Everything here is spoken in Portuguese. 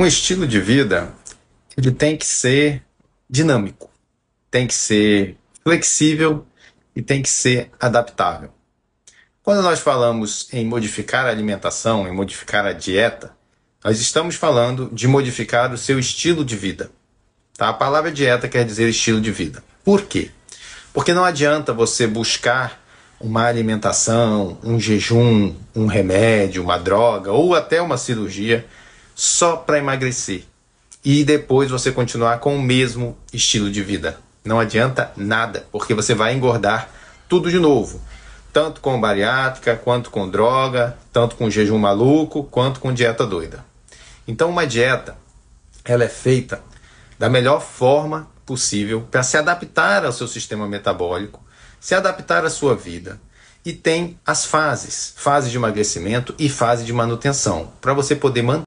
Um estilo de vida, ele tem que ser dinâmico, tem que ser flexível e tem que ser adaptável. Quando nós falamos em modificar a alimentação, em modificar a dieta, nós estamos falando de modificar o seu estilo de vida. Tá? A palavra dieta quer dizer estilo de vida. Por quê? Porque não adianta você buscar uma alimentação, um jejum, um remédio, uma droga ou até uma cirurgia só para emagrecer e depois você continuar com o mesmo estilo de vida. Não adianta nada, porque você vai engordar tudo de novo, tanto com bariátrica, quanto com droga, tanto com jejum maluco, quanto com dieta doida. Então uma dieta, ela é feita da melhor forma possível para se adaptar ao seu sistema metabólico, se adaptar à sua vida. E tem as fases, fase de emagrecimento e fase de manutenção, para você poder manter